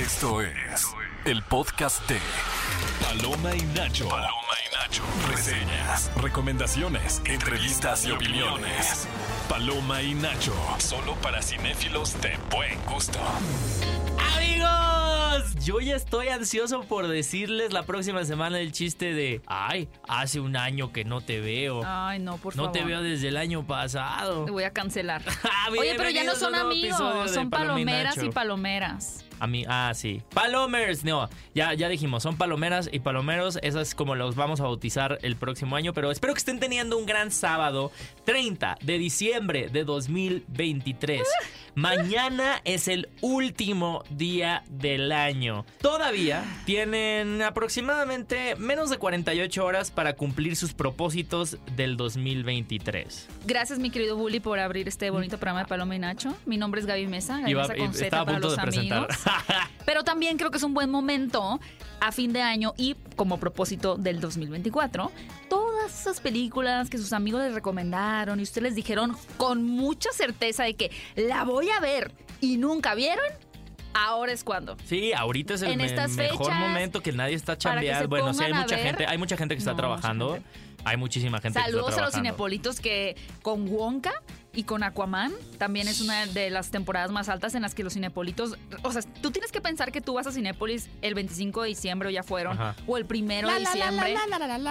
Esto es el podcast de Paloma y Nacho. Paloma y Nacho. Reseñas, recomendaciones, entrevistas y opiniones. Paloma y Nacho. Solo para cinéfilos de buen gusto. Amigos, yo ya estoy ansioso por decirles la próxima semana el chiste de, ay, hace un año que no te veo. Ay, no, por no favor. te veo desde el año pasado. Te voy a cancelar. Ah, Oye, pero ya no son amigos, son y palomeras y palomeras. A mí, ah, sí. Palomers, no, ya, ya dijimos, son palomeras y palomeros, esas como los vamos a bautizar el próximo año, pero espero que estén teniendo un gran sábado, 30 de diciembre de 2023. Mañana es el último día del año. Todavía tienen aproximadamente menos de 48 horas para cumplir sus propósitos del 2023. Gracias, mi querido Bully, por abrir este bonito programa de Paloma y Nacho. Mi nombre es Gaby Mesa, Gaby Iba- Mesa con Z para los amigos. Pero también creo que es un buen momento a fin de año y como propósito del 2024, todas esas películas que sus amigos les recomendaron y ustedes les dijeron con mucha certeza de que la voy a ver y nunca vieron, ahora es cuando. Sí, ahorita es el En me- estas mejor fechas, momento que nadie está que chambeando. Bueno, sí hay mucha ver. gente, hay mucha gente que está No, trabajando. Hay muchísima gente que Saludos está a los trabajando. cinepolitos que con Wonka y con Aquaman también es una de las temporadas más altas en las que los cinepolitos, o sea, tú tienes que pensar que tú vas a Cinépolis el 25 de diciembre o ya fueron Ajá. o el primero de diciembre,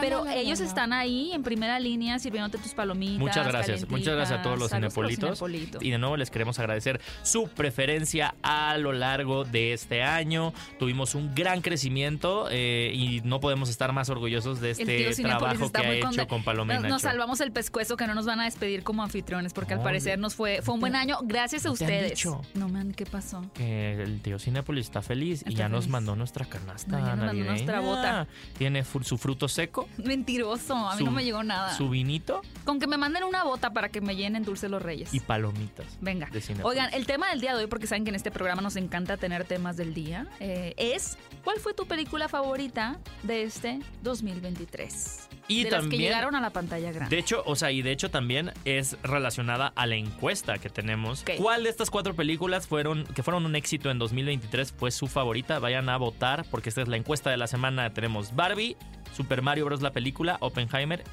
pero ellos están ahí en primera línea sirviéndote tus palomitas. Muchas gracias, muchas gracias a todos los cinepolitos. Y de nuevo les queremos agradecer su preferencia a lo largo de este año. Tuvimos un gran crecimiento eh, y no podemos estar más orgullosos de este trabajo que ha hecho con Paloma y nos, nos salvamos el pescuezo que no nos van a despedir como anfitriones porque al parecer nos fue fue un buen año gracias a ¿no te han ustedes. dicho? No man, ¿qué pasó? que el tío Cinépolis está feliz y ya nos mandó nuestra canasta No, ya nos mandó nuestra bota. Tiene su fruto seco, Mentiroso, a mí Su- no me llegó nada. su vinito Con que me manden una bota para que me llenen dulce los reyes. y palomitas. Venga. de. Oigan, el tema del día de hoy, porque saben que en este programa nos encanta tener temas del día, eh, es ¿cuál fue tu película favorita de este 2023? Y de las que también- llegaron a la pantalla grande. De hecho, o sea, y de hecho también es relacionada a la encuesta que tenemos. ¿Cuál de estas cuatro películas fueron que fueron un éxito en 2023 fue su favorita? Vayan a votar porque esta es la encuesta de la semana. Tenemos Barbie, Super Mario Bros. la película, Oppenheimer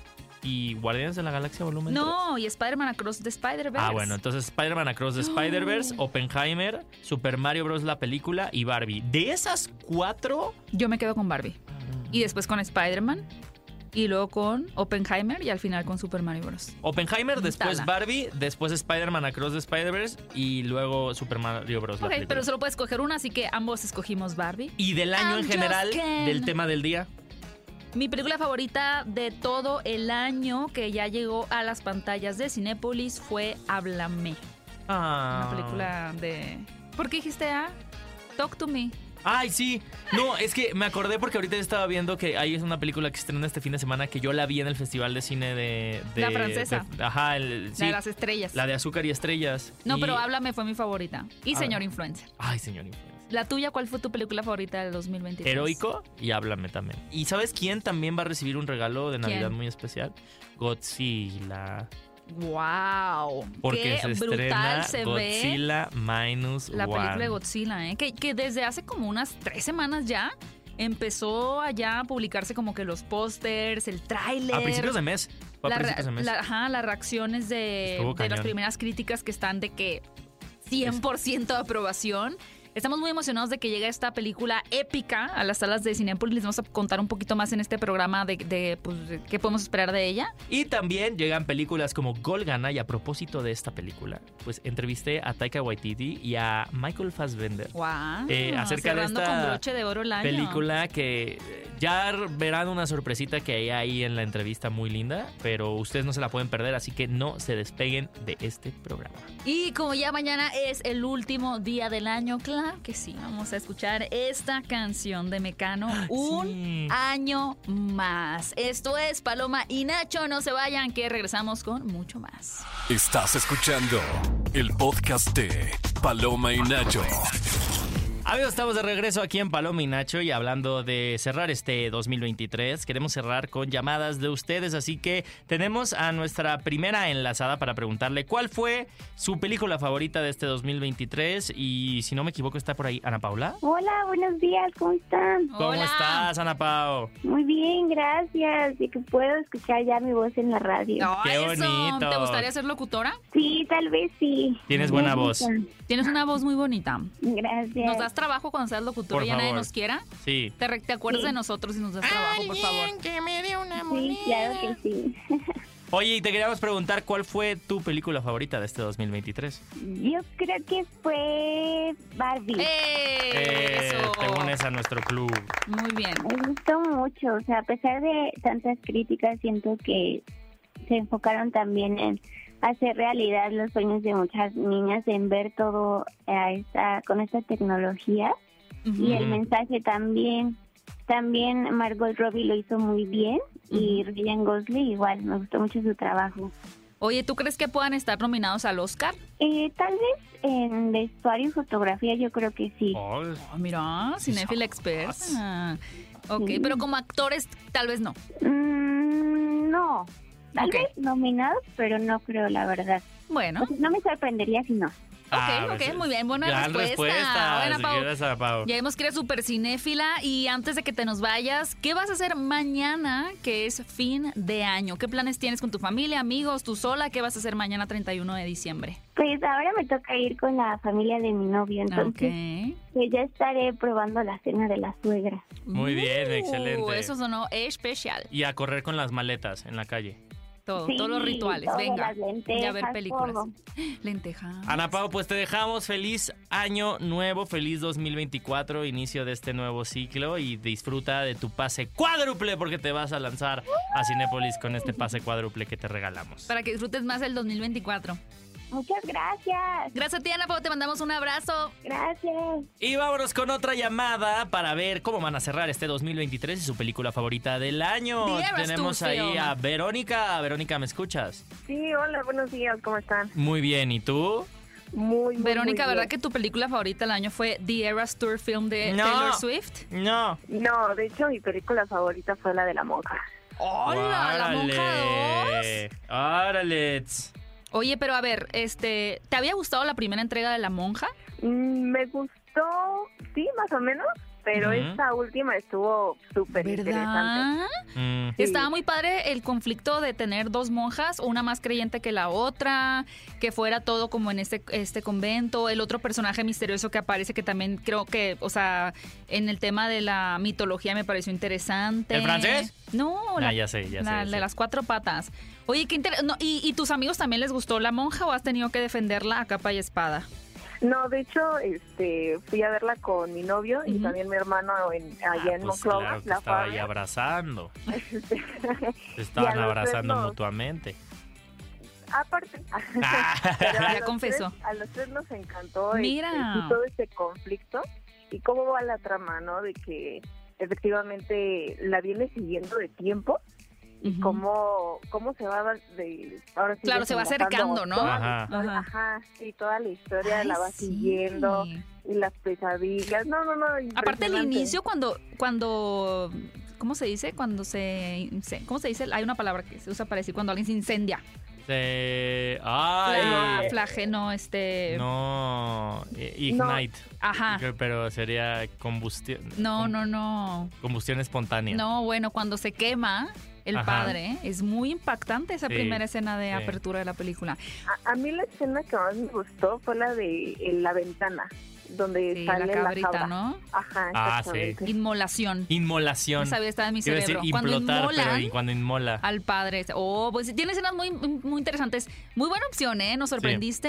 y Guardianes de la Galaxia Volumen 3. no, y Spider-Man Across the Spider-Verse. Ah, bueno, entonces Spider-Man Across the Spider-Verse, Oppenheimer, Super Mario Bros. la película y Barbie. De esas cuatro, Yo me quedo con Barbie. Y después con Spider-Man. Y luego con Oppenheimer y al final con Super Mario Bros. Oppenheimer, después Tala. Barbie, después Spider-Man Across the Spider-Verse y luego Super Mario Bros. Ok, pero solo puedes escoger una, así que ambos escogimos Barbie. Y del año en general, del tema del día. Mi película favorita de todo el año que ya llegó a las pantallas de Cinépolis fue Háblame. Ah. Una película de... ¿Por qué dijiste A? Talk to me. Ay, sí. No, es que me acordé porque ahorita estaba viendo que ahí es una película que se estrena este fin de semana que yo la vi en el Festival de Cine de... de- La francesa. de- ajá, el, sí, La de las estrellas. la de Azúcar y Estrellas. No, Y- pero Háblame fue mi favorita. Y Ah. Señor Influencer. Ay, señor influencer. La tuya, ¿cuál fue tu película favorita del 2023? Heroico y háblame también. ¿Y sabes quién también va a recibir un regalo de Navidad ¿Quién? muy especial? Godzilla. ¡Wow! Porque ¡Qué se estrena brutal se ve! Godzilla Minus La One. película de Godzilla, ¿eh? que, que desde hace como unas tres semanas ya empezó allá a publicarse como que los pósters, el tráiler. A principios de mes. A la, principios de mes. la- ajá, las reacciones de, de las primeras críticas que están de que 100% de aprobación. Estamos muy emocionados de que llegue esta película épica a las salas de Cinepolis. Les vamos a contar un poquito más en este programa de, de, pues, de qué podemos esperar de ella. Y también llegan películas como Golgana y a propósito de esta película, pues entrevisté a Taika Waititi y a Michael Fassbender. ¡Wow! Eh, acerca de esta con broche de oro el año. Película que eh, ya verán una sorpresita que hay ahí en la entrevista muy linda, pero ustedes no se la pueden perder, así que no se despeguen de este programa. Y como ya mañana es el último día del año, claro que sí, vamos a escuchar esta canción de Mecano un Sí. año más. Esto es Paloma y Nacho, no se vayan que regresamos con mucho más. Estás escuchando el podcast de Paloma y Nacho. Amigos, estamos de regreso aquí en Paloma y Nacho y hablando de cerrar este 2023, queremos cerrar con llamadas de ustedes, así que tenemos a nuestra primera enlazada para preguntarle cuál fue su película favorita de este 2023 y si no me equivoco está por ahí Ana Paula. Hola, buenos días, ¿cómo están? ¿Cómo Hola. estás, Ana Pao? Muy bien, gracias. Y que puedo escuchar ya mi voz en la radio. Qué eso. bonito. ¿Te gustaría ser locutora? Sí, tal vez sí. Tienes buena voz. Tienes una voz muy bonita. Gracias. ¿Nos das trabajo cuando seas locutora Por y ya nadie nos quiera? Sí. ¿Te, te acuerdas Sí. de nosotros y nos das trabajo, por favor? Sí, claro que sí. Oye, y te queríamos preguntar cuál fue tu película favorita de este 2023. Yo creo que fue Barbie. ¡Eh! Eh, Eso. te unes a nuestro club. Muy bien. Me gustó mucho, o sea, a pesar de tantas críticas, siento que se enfocaron también en hacer realidad los sueños de muchas niñas, en ver todo a esta, con esta tecnología y el mensaje también. También Margot Robbie lo hizo muy bien y Ryan Gosling igual, me gustó mucho su trabajo. Oye, ¿tú crees que puedan estar nominados al Oscar? Eh, tal vez en vestuario y fotografía yo creo que sí. Oh, mira, cinéfila experta. Ok, Sí. pero como actores tal vez no. Mm, no, tal Ok. vez nominados, pero no creo la verdad. Bueno, O sea, no me sorprendería si no. Ah, ok, pues, ok, muy bien, buena gran respuesta. respuesta. Buena, Pau. Ya vemos que eres súper cinéfila y antes de que te nos vayas, ¿qué vas a hacer mañana que es fin de año? ¿Qué planes tienes con tu familia, amigos, tú sola? ¿Qué vas a hacer mañana 31 de diciembre? Pues ahora me toca ir con la familia de mi novio, entonces Ok. pues ya estaré probando la cena de la suegra. Muy bien, Uh, excelente. Eso sonó especial. Y a correr con las maletas en la calle. Todo, Sí, todos los rituales, todo, venga. las lentejas, y a ver películas. todo. Lentejas. Ana Pau, pues te dejamos feliz año nuevo, feliz 2024, inicio de este nuevo ciclo y disfruta de tu pase cuádruple porque te vas a lanzar a Cinépolis con este pase cuádruple que te regalamos. Para que disfrutes más el 2024. Muchas gracias. Gracias a ti, Ana. Te mandamos un abrazo. Gracias. Y vámonos con otra llamada para ver cómo van a cerrar este 2023 y su película favorita del año. Tenemos ahí a Verónica. Verónica, ¿me escuchas? Sí, hola, buenos días, ¿cómo están? Muy bien, ¿y tú? Muy, muy Verónica, muy ¿verdad bien. que tu película favorita del año fue The Eras Tour Film de No. Taylor Swift? No. No, de hecho mi película favorita fue la de la monja. ¡Hola! La monja 2. Órale. Oye, pero a ver, este, ¿te había gustado la primera entrega de La Monja? Mm, Me gustó, sí, más o menos, pero esta última estuvo súper interesante. Mm. Sí. Estaba muy padre el conflicto de tener dos monjas, una más creyente que la otra, que fuera todo como en este, este convento, el otro personaje misterioso que aparece, que también creo que, o sea, en el tema de la mitología me pareció interesante. ¿El francés? No, Ah, la, ya sé, ya sé, la- ya de sé. las cuatro patas. Oye, qué inter- no, ¿y, ¿y tus amigos también les gustó la monja o has tenido que defenderla a capa y espada? No, de hecho, este, fui a verla con mi novio y también mi hermano en, allá en Pues Monclova, claro la estaba ahí abrazando. Estaban abrazando mutuamente. Aparte, Ah. Ya confesó. tres- a los tres nos encantó Mira. este, sí, todo este conflicto y cómo va la trama, ¿no? De que efectivamente la viene siguiendo de tiempo y cómo, cómo se va de... Ahora sí Claro, se va acercando, ¿no? Ajá. historia, Ajá. Sí, toda la historia Ay, la va sí. siguiendo y las pesadillas. No, no, no. Aparte el inicio cuando cuando ¿cómo se dice? Cuando se, se- ¿cómo se dice? Hay una palabra que se usa para decir cuando alguien se incendia. Se- Fla- Ay. flageno, este, No. eh, Ignite. ajá. Pero sería combustión. No, no, no. Combustión espontánea. No, bueno, cuando se quema el Ajá. padre, es muy impactante esa Sí, primera escena de sí. apertura de la película. A, a mí la escena que más me gustó fue la de en la ventana, donde Sí, sale la cabrita, cabra. ¿no? Ajá, Ah, sí. exactamente. Inmolación. Inmolación. Esa vez estaba en mi a decir cerebro. Cuando implotar, pero inmolan y cuando inmola. al padre. Oh, pues tiene escenas muy, muy interesantes. Muy buena opción, ¿eh? Nos sorprendiste,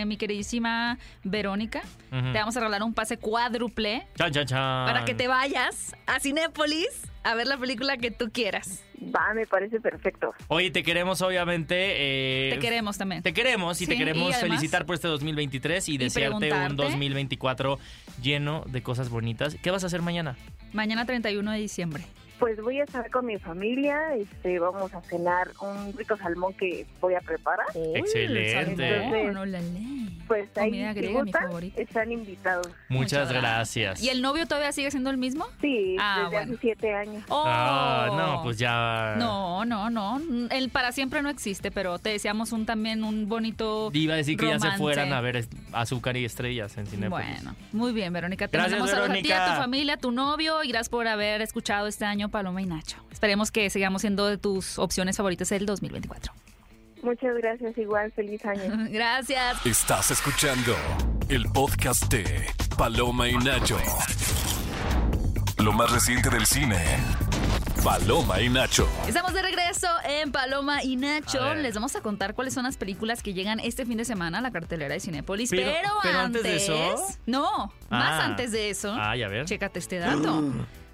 eh, mi queridísima Verónica. Te vamos a regalar un pase cuádruple Chan, chan, chan. para que te vayas a Cinépolis a ver la película que tú quieras. Va, me parece perfecto. Oye, te queremos, obviamente. eh, Te queremos también. Te queremos y te queremos y además- felicitar por este 2023 y, desearte un preguntarte- 2024 lleno de cosas bonitas. ¿Qué vas a hacer mañana? Mañana 31 de diciembre. Pues voy a estar con mi familia, este, vamos a cenar un rico salmón que voy a preparar. Excelente. Salmón, ólale. Pues ahí, Comida griega, mi están invitados. Muchas gracias. ¿Y el novio todavía sigue siendo el mismo? Sí, Ah, desde bueno. hace siete años. Oh. Ah, no, pues ya. No, no, no. El para siempre no existe, pero te deseamos un también un bonito. Iba a decir que ya se fueran a ver azúcar y estrellas en Cinepolis. Bueno, muy bien, Verónica. Te Gracias, saludos a ti, Verónica. a tu familia, a tu novio y gracias por haber escuchado este año Paloma y Nacho. Esperemos que sigamos siendo de tus opciones favoritas el 2024. Muchas gracias, igual, feliz año. Gracias. Estás escuchando el podcast de Paloma y Nacho. Lo más reciente del cine. Paloma y Nacho. Estamos de regreso en Paloma y Nacho. Les vamos a contar cuáles son las películas que llegan este fin de semana a la cartelera de Cinépolis. Pero, Pero- pero antes de eso- No, más Ah. antes de eso. Ay, a ver. Chécate este dato.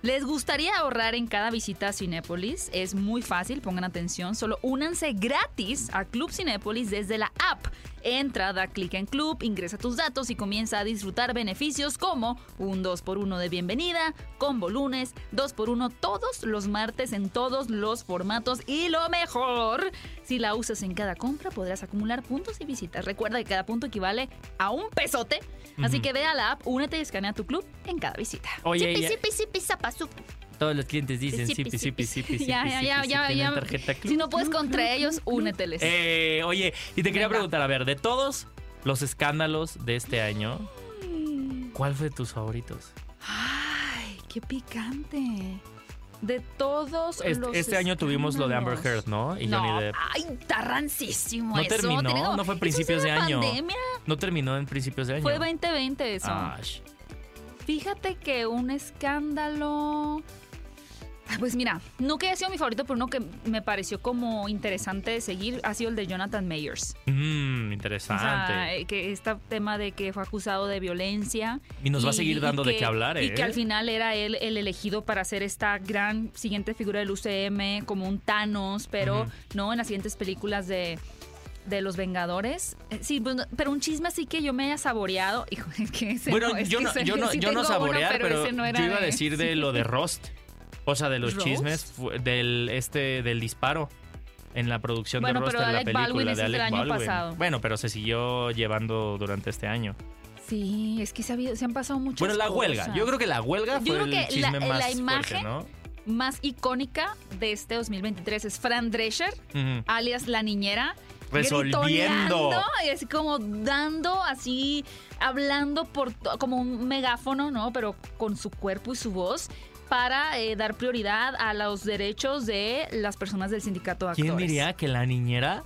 ¿Les gustaría ahorrar en cada visita a Cinépolis? Es muy fácil, pongan atención. Solo únanse gratis a Club Cinépolis desde la app. Entra, da clic en Club, ingresa tus datos y comienza a disfrutar beneficios como un 2x1 de bienvenida, combo lunes, 2x1 todos los martes en todos los formatos y lo mejor, si la usas en cada compra podrás acumular puntos y visitas. Recuerda que cada punto equivale a un pesote, así que ve a la app, únete y escanea tu club en cada visita. Oye, zapa, sup. Todos los clientes dicen sipi, sipi, sipi, Ya, ya, ya, sipi, ya, si no puedes contra ellos, úneteles. Eh, oye, y te quería preguntar, a ver, de todos los escándalos de este año, ¿cuál fue tus favoritos? Ay, qué picante. De todos Este, los este año tuvimos lo de Amber. Heard, ¿no? Y no, Johnny Depp. ay, está rancísimo No eso. terminó, no fue principios de año. pandemia. No terminó en principios de año. Fue 2020 eso. Ah, sh- Fíjate que un escándalo. Ah, Pues mira, no que haya sido mi favorito, pero uno que me pareció como interesante de seguir ha sido el de Jonathan Mayers. mm, O interesante. sea, eh, que este tema de que fue acusado de violencia. y nos va a seguir dando de que- qué hablar, ¿eh? Y que al final era él el elegido para ser esta gran siguiente figura del UCM, como un Thanos, pero no en las siguientes películas de, de los Vengadores. Eh, Sí, pues, pero un chisme así que yo me haya saboreado. Hijo, que ese Bueno, no, es yo que no, ese- yo no, sí yo no tengo uno, saborear, pero, yo iba a de- decir de lo de Rost. O sea, de los chismes del este del disparo en la producción Bueno, de Rost en la Baldwin película ese de Alec año Baldwin. pasado. Bueno, pero se siguió llevando durante este año. Sí, es que se, ha se han pasado muchas Bueno, la huelga. cosas. Yo creo que la huelga Yo fue creo el que la- chisme la más fuerte, imagen- ¿no? más icónica de este 2023 es Fran Drescher, alias La Niñera. Resolviendo. Y así como dando, así, hablando por como un megáfono, ¿no? Pero con su cuerpo y su voz para eh, dar prioridad a los derechos de las personas del sindicato de actores. ¿Quién diría que la niñera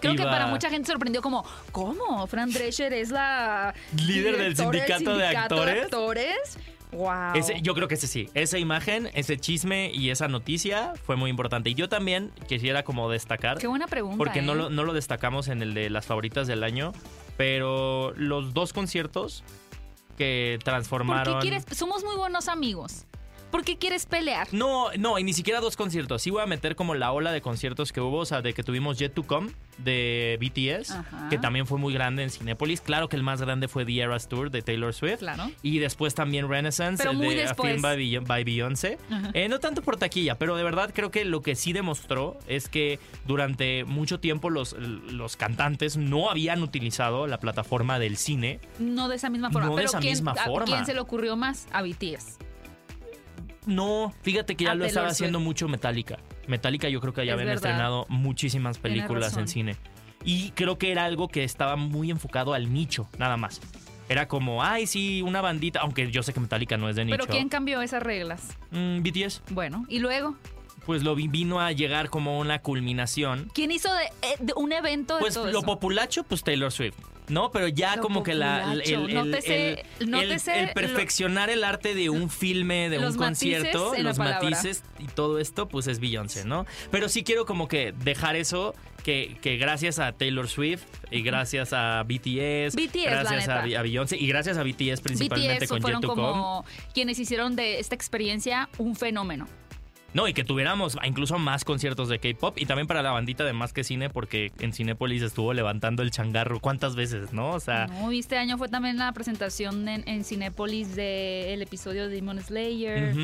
Creo que para mucha gente sorprendió como, ¿cómo? Fran Drescher es la Líder del directora sindicato de actores. actores. Wow. Ese- yo creo que ese sí. Esa imagen, ese chisme y esa noticia fue muy importante. Y yo también quisiera como destacar, Qué buena pregunta. porque no, ¿eh? lo, no lo destacamos en el de las favoritas del año, pero los dos conciertos que ¿Por transformaron... qué quieres? Somos muy buenos amigos. ¿Por qué quieres pelear? No, no, y ni siquiera dos conciertos. Sí voy a meter como la ola de conciertos que hubo, o sea, de que tuvimos Yet to Come de BTS, Ajá. que también fue muy grande en Cinépolis. Claro que el más grande fue The Eras Tour de Taylor Swift. Claro. Y después también Renaissance, Pero el muy de A después. Film by, by Beyoncé. Eh, no tanto por taquilla, pero de verdad creo que lo que sí demostró es que durante mucho tiempo los, los cantantes no habían utilizado la plataforma del cine. No de esa misma forma. No de esa ¿quién, misma a forma. quién se le ocurrió más? A BTS. No, fíjate que ya A lo estaba haciendo mucho Metallica. Metallica yo creo que ya Es habían verdad. estrenado muchísimas películas en cine. Y creo que era algo que estaba muy enfocado al nicho, nada más. Era como, ay, sí, una bandita, aunque yo sé que Metallica no es de nicho. Pero ¿quién cambió esas reglas? Mm, BTS, Bueno, y luego, pues lo vi- vino a llegar como una culminación. ¿quién hizo de, eh, de un evento de Pues todo lo eso? populacho, pues Taylor Swift. No, pero ya Lo como que la, el, el- Nótese- el- nótese el lo- perfeccionar el arte de un filme, de un concierto, matices los matices y todo esto, pues es Beyoncé, ¿no? Pero sí quiero como que dejar eso, que, que gracias a Taylor Swift y gracias a BTS, BTS, gracias a, Beyoncé y gracias a BTS principalmente BTS con fueron como quienes hicieron de esta experiencia un fenómeno. No, y que tuviéramos incluso más conciertos de K-pop y también para la bandita de Más que Cine, porque en Cinépolis estuvo levantando el changarro cuántas veces, ¿no? O sea, No, este año fue también la presentación en, en Cinépolis del episodio de Demon Slayer.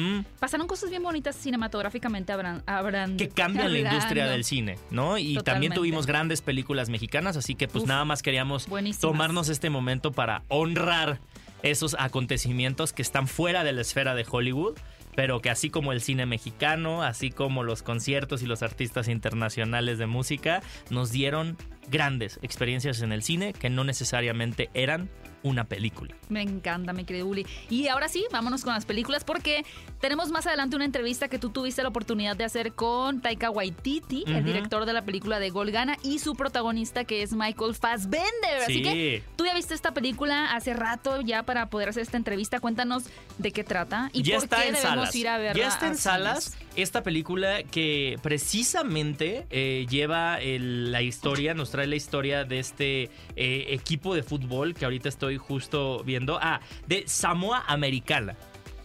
Pasaron cosas bien bonitas cinematográficamente, habrán, habrán que cambian la industria del cine, ¿no? Y también tuvimos grandes películas mexicanas, así que pues Uf, nada más queríamos buenísimas. tomarnos este momento para honrar esos acontecimientos que están fuera de la esfera de Hollywood, pero que así como el cine mexicano, así como los conciertos y los artistas internacionales de música, nos dieron grandes experiencias en el cine que no necesariamente eran una película. Me encanta, mi querido Uli. Y ahora sí, vámonos con las películas porque tenemos más adelante una entrevista que tú tuviste la oportunidad de hacer con Taika Waititi, el director de la película de Golgana, y su protagonista que es Michael Fassbender. Así Sí. que tú ya viste esta película hace rato ya para poder hacer esta entrevista. Cuéntanos de qué trata y ya por está qué en debemos salas. ir a verla. ya está en salas esta película que precisamente eh, lleva el- la historia, nos trae la historia de este eh, equipo de fútbol que ahorita estoy justo viendo. Ah, de Samoa Americana.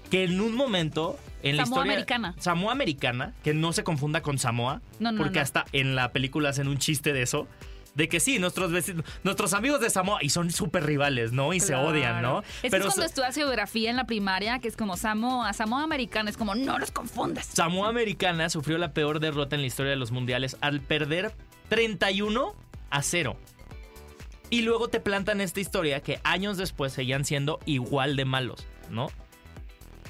Que en un momento. En la historia, Americana. Samoa Americana, que no se confunda con Samoa. No, no, porque no. hasta en la película hacen un chiste de eso. De que sí, nuestros vecinos, nuestros amigos de Samoa, y son súper rivales, ¿no? Y se odian, ¿no? Es Pero es cuando estudias geografía en la primaria, que es como Samoa, Samoa americana, es como no los confundas. Samoa Americana sufrió la peor derrota en la historia de los mundiales al perder 31 a 0. Y luego te plantan esta historia que años después seguían siendo igual de malos, ¿no?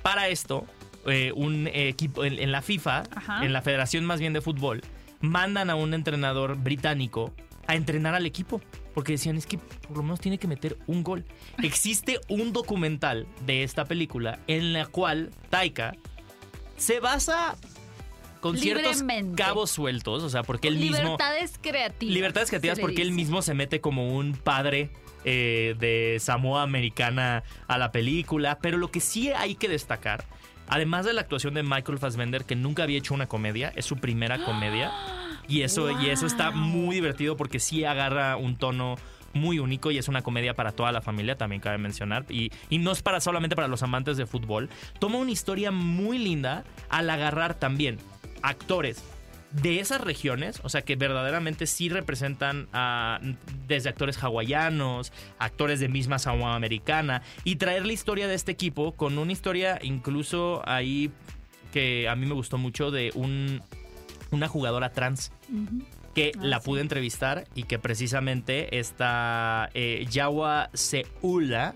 Para esto, eh, un equipo en, en la FIFA, Ajá. en la Federación más bien de fútbol, mandan a un entrenador británico a entrenar al equipo. Porque decían, es que por lo menos tiene que meter un gol. Existe un documental de esta película en la cual Taika se basa con ciertos Libremente. cabos sueltos, o sea, porque él mismo... Libertades creativas. Libertades creativas porque él mismo se mete como un padre eh, de Samoa Americana a la película. Pero lo que sí hay que destacar, además de la actuación de Michael Fassbender, que nunca había hecho una comedia, es su primera comedia. Y eso, y eso está muy divertido porque sí agarra un tono muy único y es una comedia para toda la familia, también cabe mencionar. Y, y no es para solamente para los amantes de fútbol. Toma una historia muy linda al agarrar también actores de esas regiones, o sea que verdaderamente sí representan a, desde actores hawaianos, actores de misma Samoa americana, y traer la historia de este equipo con una historia incluso ahí que a mí me gustó mucho de un, una jugadora trans que Ah, la sí. pude entrevistar y que precisamente esta eh, Yawa Seula,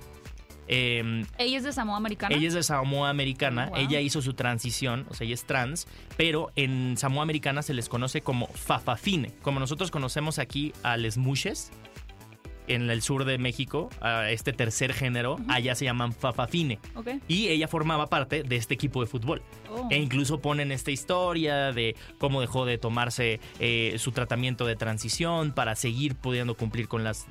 em, Ella es de Samoa americana. ella es de Samoa Americana, Oh, wow. ella hizo su transición, o sea, ella es trans, pero en Samoa Americana se les conoce como fafafine, como nosotros conocemos aquí a les mushes en el sur de México, a este tercer género, allá se llaman fafafine. Y ella formaba parte de este equipo de fútbol. Oh. E incluso ponen esta historia de cómo dejó de tomarse eh, su tratamiento de transición para seguir pudiendo cumplir con los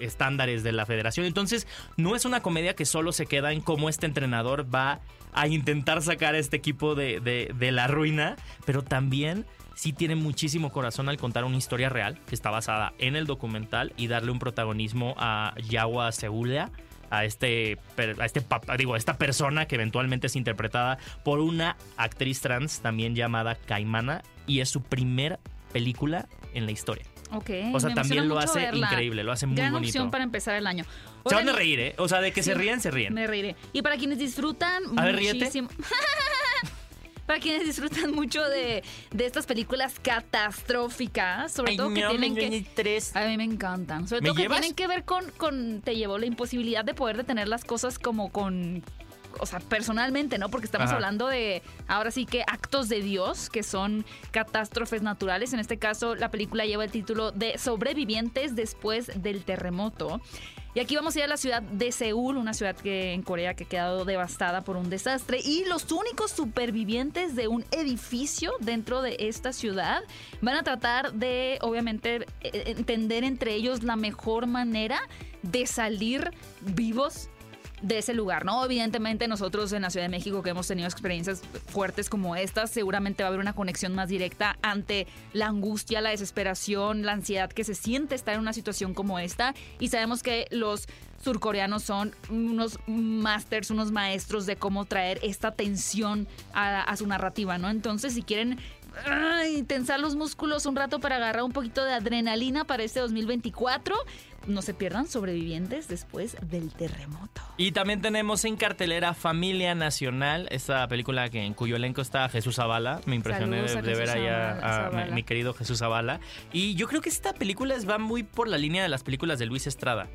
estándares de la federación. Entonces, no es una comedia que solo se queda en cómo este entrenador va a intentar sacar a este equipo de, de- de la ruina, pero también sí tiene muchísimo corazón al contar una historia real que está basada en el documental y darle un protagonismo a Yawa Seula a este a este digo a esta persona que eventualmente es interpretada por una actriz trans también llamada Caimana y es su primer película en la historia. Ok. O sea, también lo hace verla. increíble, lo hace muy Gran bonito. opción para empezar el año. Se van a reír, ¿eh? O sea, de que se ríen, se ríen. Me reiré. Y para quienes disfrutan A ver, muchísimo. para quienes disfrutan mucho de, de estas películas catastróficas, sobre Ay, todo que no, tienen me que. tres. A mí me encantan. Sobre ¿Me todo que tienen que ver con, con. Te llevó la imposibilidad de poder detener las cosas como con. O sea, personalmente, ¿no? Porque estamos Ajá. hablando de, ahora sí que actos de Dios, que son catástrofes naturales. En este caso, la película lleva el título de Sobrevivientes después del terremoto. Y aquí vamos a ir a la ciudad de Seúl, una ciudad que en Corea que ha quedado devastada por un desastre. Y los únicos supervivientes de un edificio dentro de esta ciudad van a tratar de, obviamente, eh, entender entre ellos la mejor manera de salir vivos de ese lugar, ¿no? Evidentemente nosotros en la Ciudad de México que hemos tenido experiencias fuertes como estas, seguramente va a haber una conexión más directa ante la angustia, la desesperación, la ansiedad que se siente estar en una situación como esta y sabemos que los surcoreanos son unos masters, unos maestros de cómo traer esta tensión a, su narrativa, ¿no? Entonces, si quieren tensar los músculos un rato para agarrar un poquito de adrenalina para este 2024. No se pierdan sobrevivientes después del terremoto. Y también tenemos en cartelera Familia Nacional, esta película que, en cuyo elenco está Jesús Zavala. Me impresioné de, de ver allá a, mi, querido Jesús Zavala. Y yo creo que esta película va muy por la línea de las películas de Luis Estrada.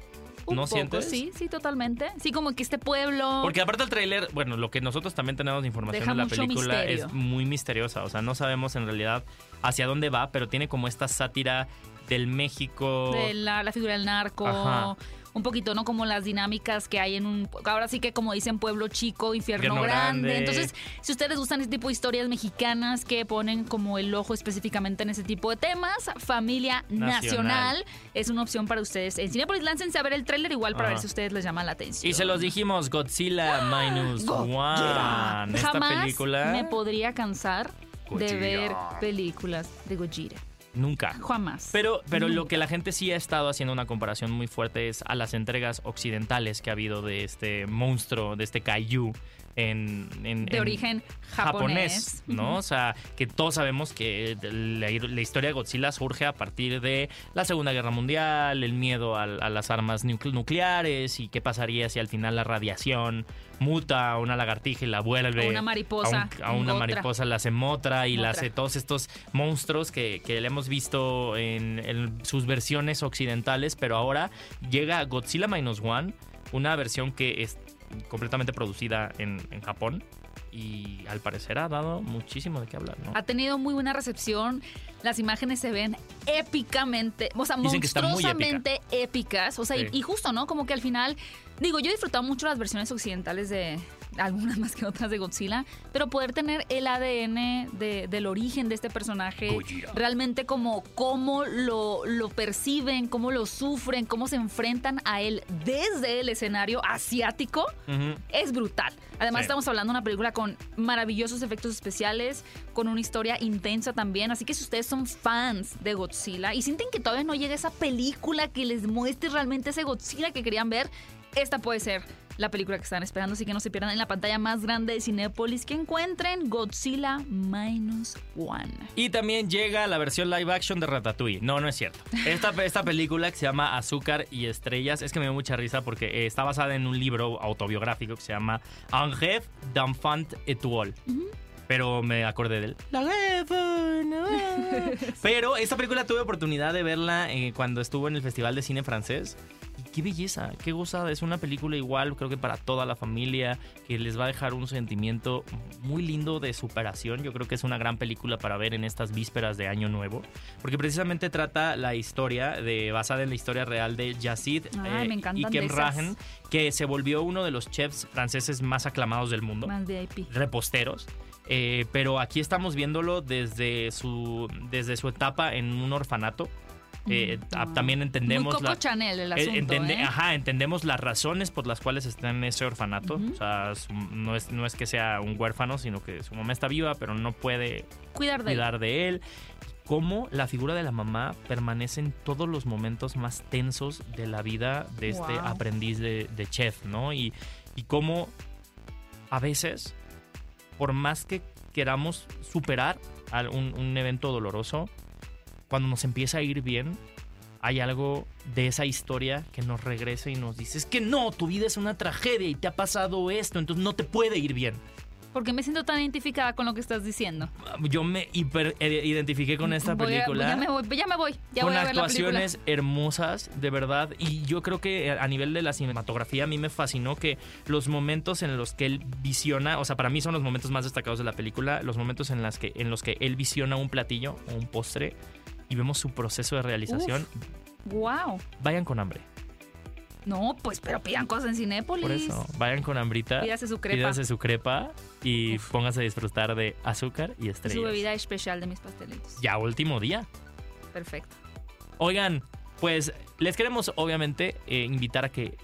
Un ¿No poco, sientes? Sí, sí, totalmente. Sí, como que este pueblo. Porque aparte el tráiler, bueno, lo que nosotros también tenemos de información Deja de la película misterio. es muy misteriosa. O sea, no sabemos en realidad hacia dónde va, pero tiene como esta sátira del México. de la, la figura del narco. Ajá. Un poquito, ¿no? Como las dinámicas que hay en un. Ahora sí que, como dicen, pueblo chico, infierno, grande. grande. Entonces, si ustedes gustan este tipo de historias mexicanas que ponen como el ojo específicamente en ese tipo de temas, Familia Nacional. Nacional, es una opción para ustedes. En Cinepolis, láncense a ver el tráiler igual para Ajá. ver si ustedes les llama la atención. Y se los dijimos, Godzilla Minus. One. Esta Jamás película. me podría cansar de Gojira. ver películas de Gojira. Nunca. Jamás. Pero, pero lo que la gente sí ha estado haciendo una comparación muy fuerte es a las entregas occidentales que ha habido de este monstruo, de este kaiju. En, en- De en origen japonés. ¿no? O sea, que todos sabemos que la, la historia de Godzilla surge a partir de la Segunda Guerra Mundial, el miedo a, las armas nucle- nucleares y qué pasaría si al final la radiación muta a una lagartija y la vuelve A una mariposa, a, un- a en una otra. mariposa la hace motra y la hace todos estos monstruos que, que le hemos visto en, en sus versiones occidentales, pero ahora llega Godzilla Minus One, una versión que es completamente producida en, en Japón y al parecer ha dado muchísimo de qué hablar, ¿no? Ha tenido muy buena recepción. Las imágenes se ven épicamente, o sea, Dicen monstruosamente épicas. O sea, y- y, justo, ¿no? Como que al final, digo, yo he disfrutado mucho las versiones occidentales de algunas más que otras de Godzilla, pero poder tener el ADN de- del origen de este personaje, Gojira. realmente como cómo lo, lo perciben, cómo lo sufren, cómo se enfrentan a él desde el escenario asiático, es brutal. Además, Sí. estamos hablando de una película con maravillosos efectos especiales, con una historia intensa también. Así que si ustedes son fans de Godzilla y sienten que todavía no llega esa película que les muestre realmente ese Godzilla que querían ver, esta puede ser la película que están esperando. Así que no se pierdan en la pantalla más grande de Cinépolis que encuentren Godzilla Minus One. Y también llega la versión live action de Ratatouille. No, no es cierto. Esta, esta película que se llama Azúcar y Estrellas es que me dio mucha risa porque eh, está basada en un libro autobiográfico que se llama Un rêve d'enfant étoile. Pero me acordé del... La. Pero esta película tuve oportunidad de verla eh, cuando estuvo en el Festival de Cine Francés. Y qué belleza, qué gozada. Es una película igual, creo que para toda la familia, que les va a dejar un sentimiento muy lindo de superación. Yo creo que es una gran película para ver en estas vísperas de Año Nuevo. Porque precisamente trata la historia, de, basada en la historia real de Yazid me eh, de esas. Rahen, que se volvió uno de los chefs franceses más aclamados del mundo Más VIP. reposteros. Eh, pero aquí estamos viéndolo desde su, desde su etapa en un orfanato. Eh, también entendemos Muy Coco la- Chanel el eh, asunto, entende- ¿eh? Ajá, entendemos las razones por las cuales está en ese orfanato. O sea, su- no, es, no es que sea un huérfano, sino que su mamá está viva, pero no puede Cuidar de él. cuidar de él. Cómo la figura de la mamá permanece en todos los momentos más tensos de la vida de este aprendiz de, de chef, ¿no? Y, y cómo a veces, por más que queramos superar un evento doloroso, cuando nos empieza a ir bien, hay algo de esa historia que nos regresa y nos dice, es que no, tu vida es una tragedia y te ha pasado esto, entonces no te puede ir bien. Porque me siento tan identificada con lo que estás diciendo. Yo me hiper eh, identifiqué con esta Voy a- película. ya me voy, ya me voy. Ya con voy a ver la película. actuaciones hermosas, de verdad. Y yo creo que a nivel de la cinematografía a mí me fascinó que los momentos en los que él visiona, o sea, para mí son los momentos más destacados de la película, los momentos en, las que, en los que él visiona un platillo o un postre y vemos su proceso de realización. Wow. Vayan con hambre. No, pues, pero pidan cosas en Cinépolis. Por eso, vayan con hambrita. Pídase su crepa. Pídase su crepa y póngase a disfrutar de azúcar y Su estrellas. bebida especial de mis pastelitos. Ya último día. Perfecto. Oigan, pues les queremos obviamente eh, invitar a que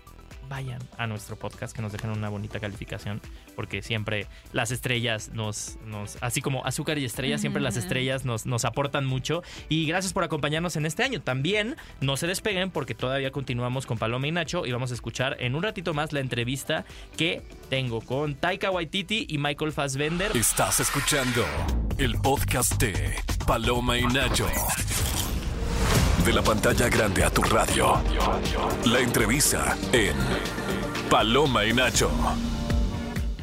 vayan a nuestro podcast, que nos dejen una bonita calificación, porque siempre las estrellas nos, nos así como azúcar y estrellas, siempre las estrellas nos, nos aportan mucho. Y gracias por acompañarnos en este año. También no se despeguen porque todavía continuamos con Paloma y Nacho y vamos a escuchar en un ratito más la entrevista que tengo con Taika Waititi y Michael Fassbender. Estás escuchando el podcast de Paloma y Nacho. De la pantalla grande a tu radio. La entrevista en Paloma y Nacho.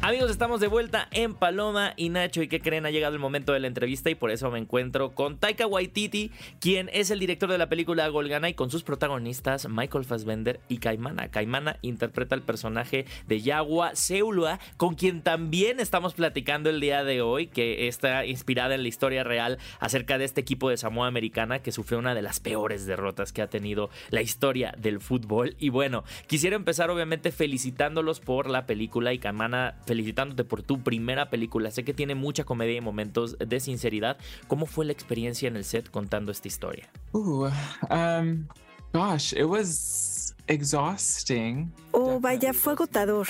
Amigos, estamos de vuelta en Paloma y Nacho. ¿Y qué creen? Ha llegado el momento de la entrevista y por eso me encuentro con Taika Waititi, quien es el director de la película Golgana y con sus protagonistas Michael Fassbender y Caimana. Caimana interpreta el personaje de Yagua Seulua, con quien también estamos platicando el día de hoy, que está inspirada en la historia real acerca de este equipo de Samoa Americana que sufrió una de las peores derrotas que ha tenido la historia del fútbol. Y bueno, quisiera empezar obviamente felicitándolos por la película y Caimana felicitándote por tu primera película. Sé que tiene mucha comedia y momentos de sinceridad. ¿Cómo fue la experiencia en el set contando esta historia? Ooh, um, gosh, it was exhausting. Oh, vaya, fue agotador.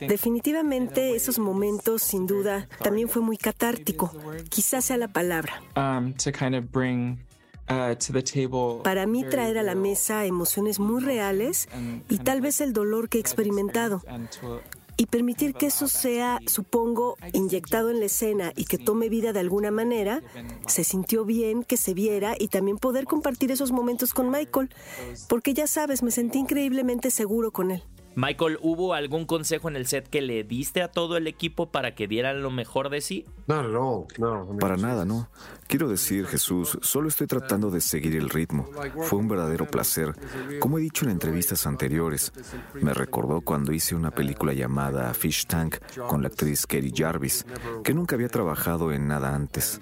Definitivamente esos momentos, sin duda, también fue muy catártico. Quizás sea la palabra. um, to kind of bring uh, to the table. Para mí traer a la mesa emociones muy reales y tal vez el dolor que he experimentado. Y permitir que eso sea, supongo, inyectado en la escena y que tome vida de alguna manera, se sintió bien que se viera y también poder compartir esos momentos con Michael, porque ya sabes, me sentí increíblemente seguro con él. Michael, ¿hubo algún consejo en el set que le diste a todo el equipo para que dieran lo mejor de sí? No. I mean, Para nada, no. Quiero decir, Jesús, solo estoy tratando de seguir el ritmo. Fue un verdadero placer. Como he dicho en entrevistas anteriores, me recordó cuando hice una película llamada Fish Tank con la actriz Katie Jarvis, que nunca había trabajado en nada antes.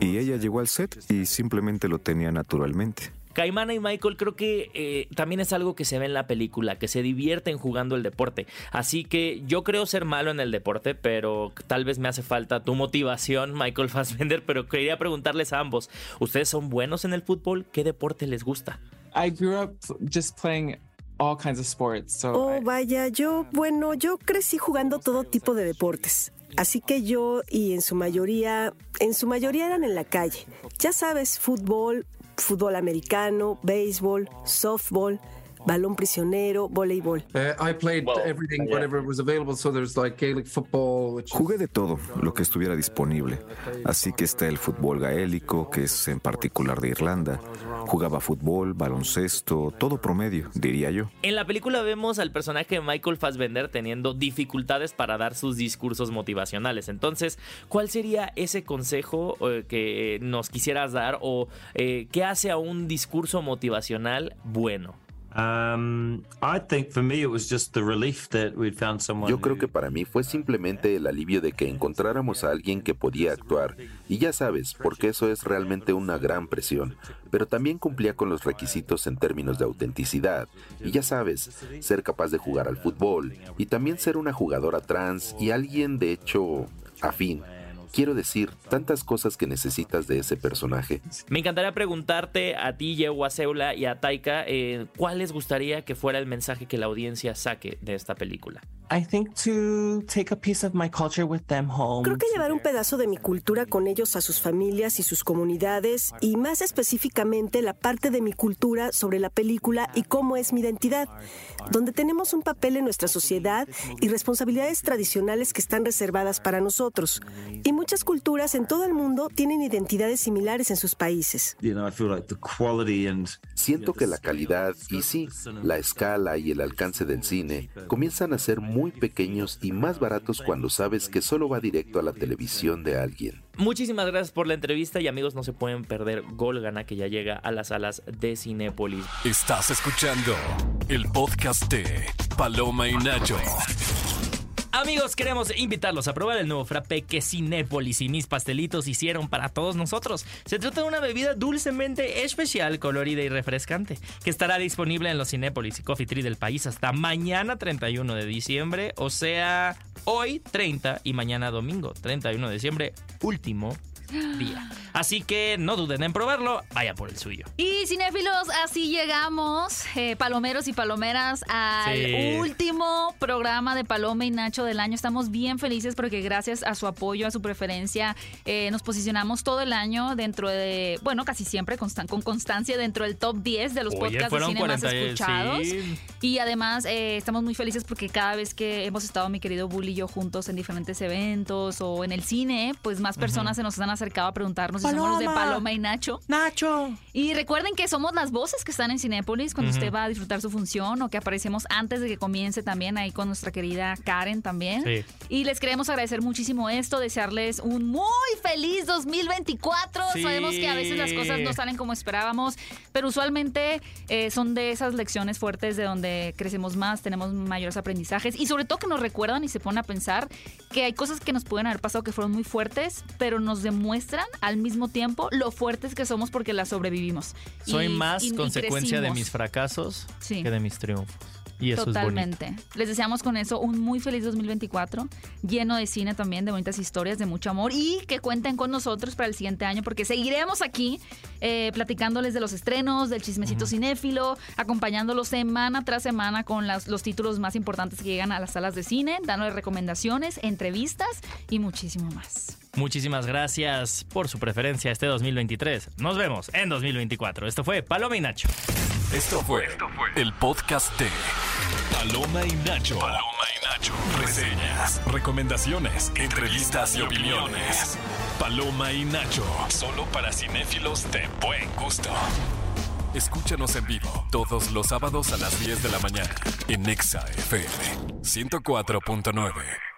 Y ella llegó al set y simplemente lo tenía naturalmente. Caimana y Michael creo que eh, también es algo que se ve en la película, que se divierten jugando el deporte. Así que yo creo ser malo en el deporte, pero tal vez me hace falta tu motivación, Michael Fassbender. Pero quería preguntarles a ambos, ¿ustedes son buenos en el fútbol? ¿Qué deporte les gusta? I grew up just playing all kinds of sports. So Oh, I- vaya, yo, bueno, yo crecí jugando todo tipo de deportes. Así que yo y en su mayoría, en su mayoría eran en la calle. Ya sabes, fútbol, fútbol americano, béisbol, softball, balón prisionero, voleibol. Uh, Jugué de todo, lo que estuviera disponible. Así que está el fútbol gaélico, que es en particular de Irlanda. Jugaba fútbol, baloncesto, todo promedio, diría yo. En la película vemos al personaje de Michael Fassbender teniendo dificultades para dar sus discursos motivacionales. Entonces, ¿cuál sería ese consejo eh, que nos quisieras dar o eh, qué hace a un discurso motivacional bueno? I think for me it was just the relief that we'd found someone. Yo creo que para mí fue simplemente el alivio de que encontráramos a alguien que podía actuar. Y ya sabes, porque eso es realmente una gran presión. Pero también cumplía con los requisitos en términos de autenticidad. Y ya sabes, ser capaz de jugar al fútbol. Y también ser una jugadora trans y alguien de hecho afín. Quiero decir, tantas cosas que necesitas de ese personaje. Me encantaría preguntarte a ti, Seula y a Taika, eh, ¿cuál les gustaría que fuera el mensaje que la audiencia saque de esta película? I think to take a piece of my culture with them home. Creo que llevar un pedazo de mi cultura con ellos a sus familias y sus comunidades y más específicamente la parte de mi cultura sobre la película y cómo es mi identidad, donde tenemos un papel en nuestra sociedad y responsabilidades tradicionales que están reservadas para nosotros. Y muchas culturas en todo el mundo tienen identidades similares en sus países. You know, I feel like the quality and Siento que la calidad y sí, la escala y el alcance del cine comienzan a ser muy pequeños y más baratos cuando sabes que solo va directo a la televisión de alguien. Muchísimas gracias por la entrevista y amigos, no se pueden perder Golgana que ya llega a las salas de Cinépolis. Estás escuchando el podcast de Paloma y Nacho. Amigos, queremos invitarlos a probar el nuevo frappé que Cinépolis y mis pastelitos hicieron para todos nosotros. Se trata de una bebida dulcemente especial, colorida y refrescante, que estará disponible en los Cinépolis y Coffee Tree del país hasta mañana 31 de diciembre, o sea, hoy 30 y mañana domingo 31 de diciembre, último día. Así que no duden en probarlo, vaya por el suyo. Y cinéfilos, así llegamos, eh, palomeros y palomeras, al Sí. último programa de Paloma y Nacho del año. Estamos bien felices porque gracias a su apoyo, a su preferencia, eh, nos posicionamos todo el año dentro de, bueno, casi siempre constan- con constancia dentro del top 10 de los Oye, podcasts de cine más 40, escuchados. sí. Y además eh, estamos muy felices porque cada vez que hemos estado mi querido Bully y yo juntos en diferentes eventos o en el cine, pues más personas se nos han acercado a preguntarnos si somos los de Paloma. Paloma y Nacho. Nacho. Y recuerden que somos las voces que están en Cinépolis cuando Ujú. usted va a disfrutar su función o que aparecemos antes de que comience también ahí con nuestra querida Karen también. Sí. Y les queremos agradecer muchísimo esto, desearles un muy feliz 2024. Sí. Sabemos que a veces las cosas no salen como esperábamos, pero usualmente eh, son de esas lecciones fuertes de donde crecemos más, tenemos mayores aprendizajes y sobre todo que nos recuerdan y se ponen a pensar que hay cosas que nos pueden haber pasado que fueron muy fuertes, pero nos demuestran al mismo tiempo lo fuertes que somos porque las sobrevivimos. Soy Y- más y- y consecuencia de crecimos. mis fracasos Sí. que de mis triunfos. Y eso es. Totalmente. Les deseamos con eso un muy feliz 2024, lleno de cine también, de bonitas historias, de mucho amor y que cuenten con nosotros para el siguiente año porque seguiremos aquí eh, platicándoles de los estrenos, del chismecito cinéfilo, acompañándolos semana tras semana con las- los títulos más importantes que llegan a las salas de cine, dándoles recomendaciones, entrevistas y muchísimo más. Muchísimas gracias por su preferencia este 2023. Nos vemos en 2024. Esto fue Paloma y Nacho. Esto fue el podcast de Paloma y Nacho. Paloma y Nacho. Reseñas, recomendaciones, entrevistas y opiniones. Paloma y Nacho. Solo para cinéfilos de buen gusto. Escúchanos en vivo todos los sábados a las 10 de la mañana en Exa FM 104.9.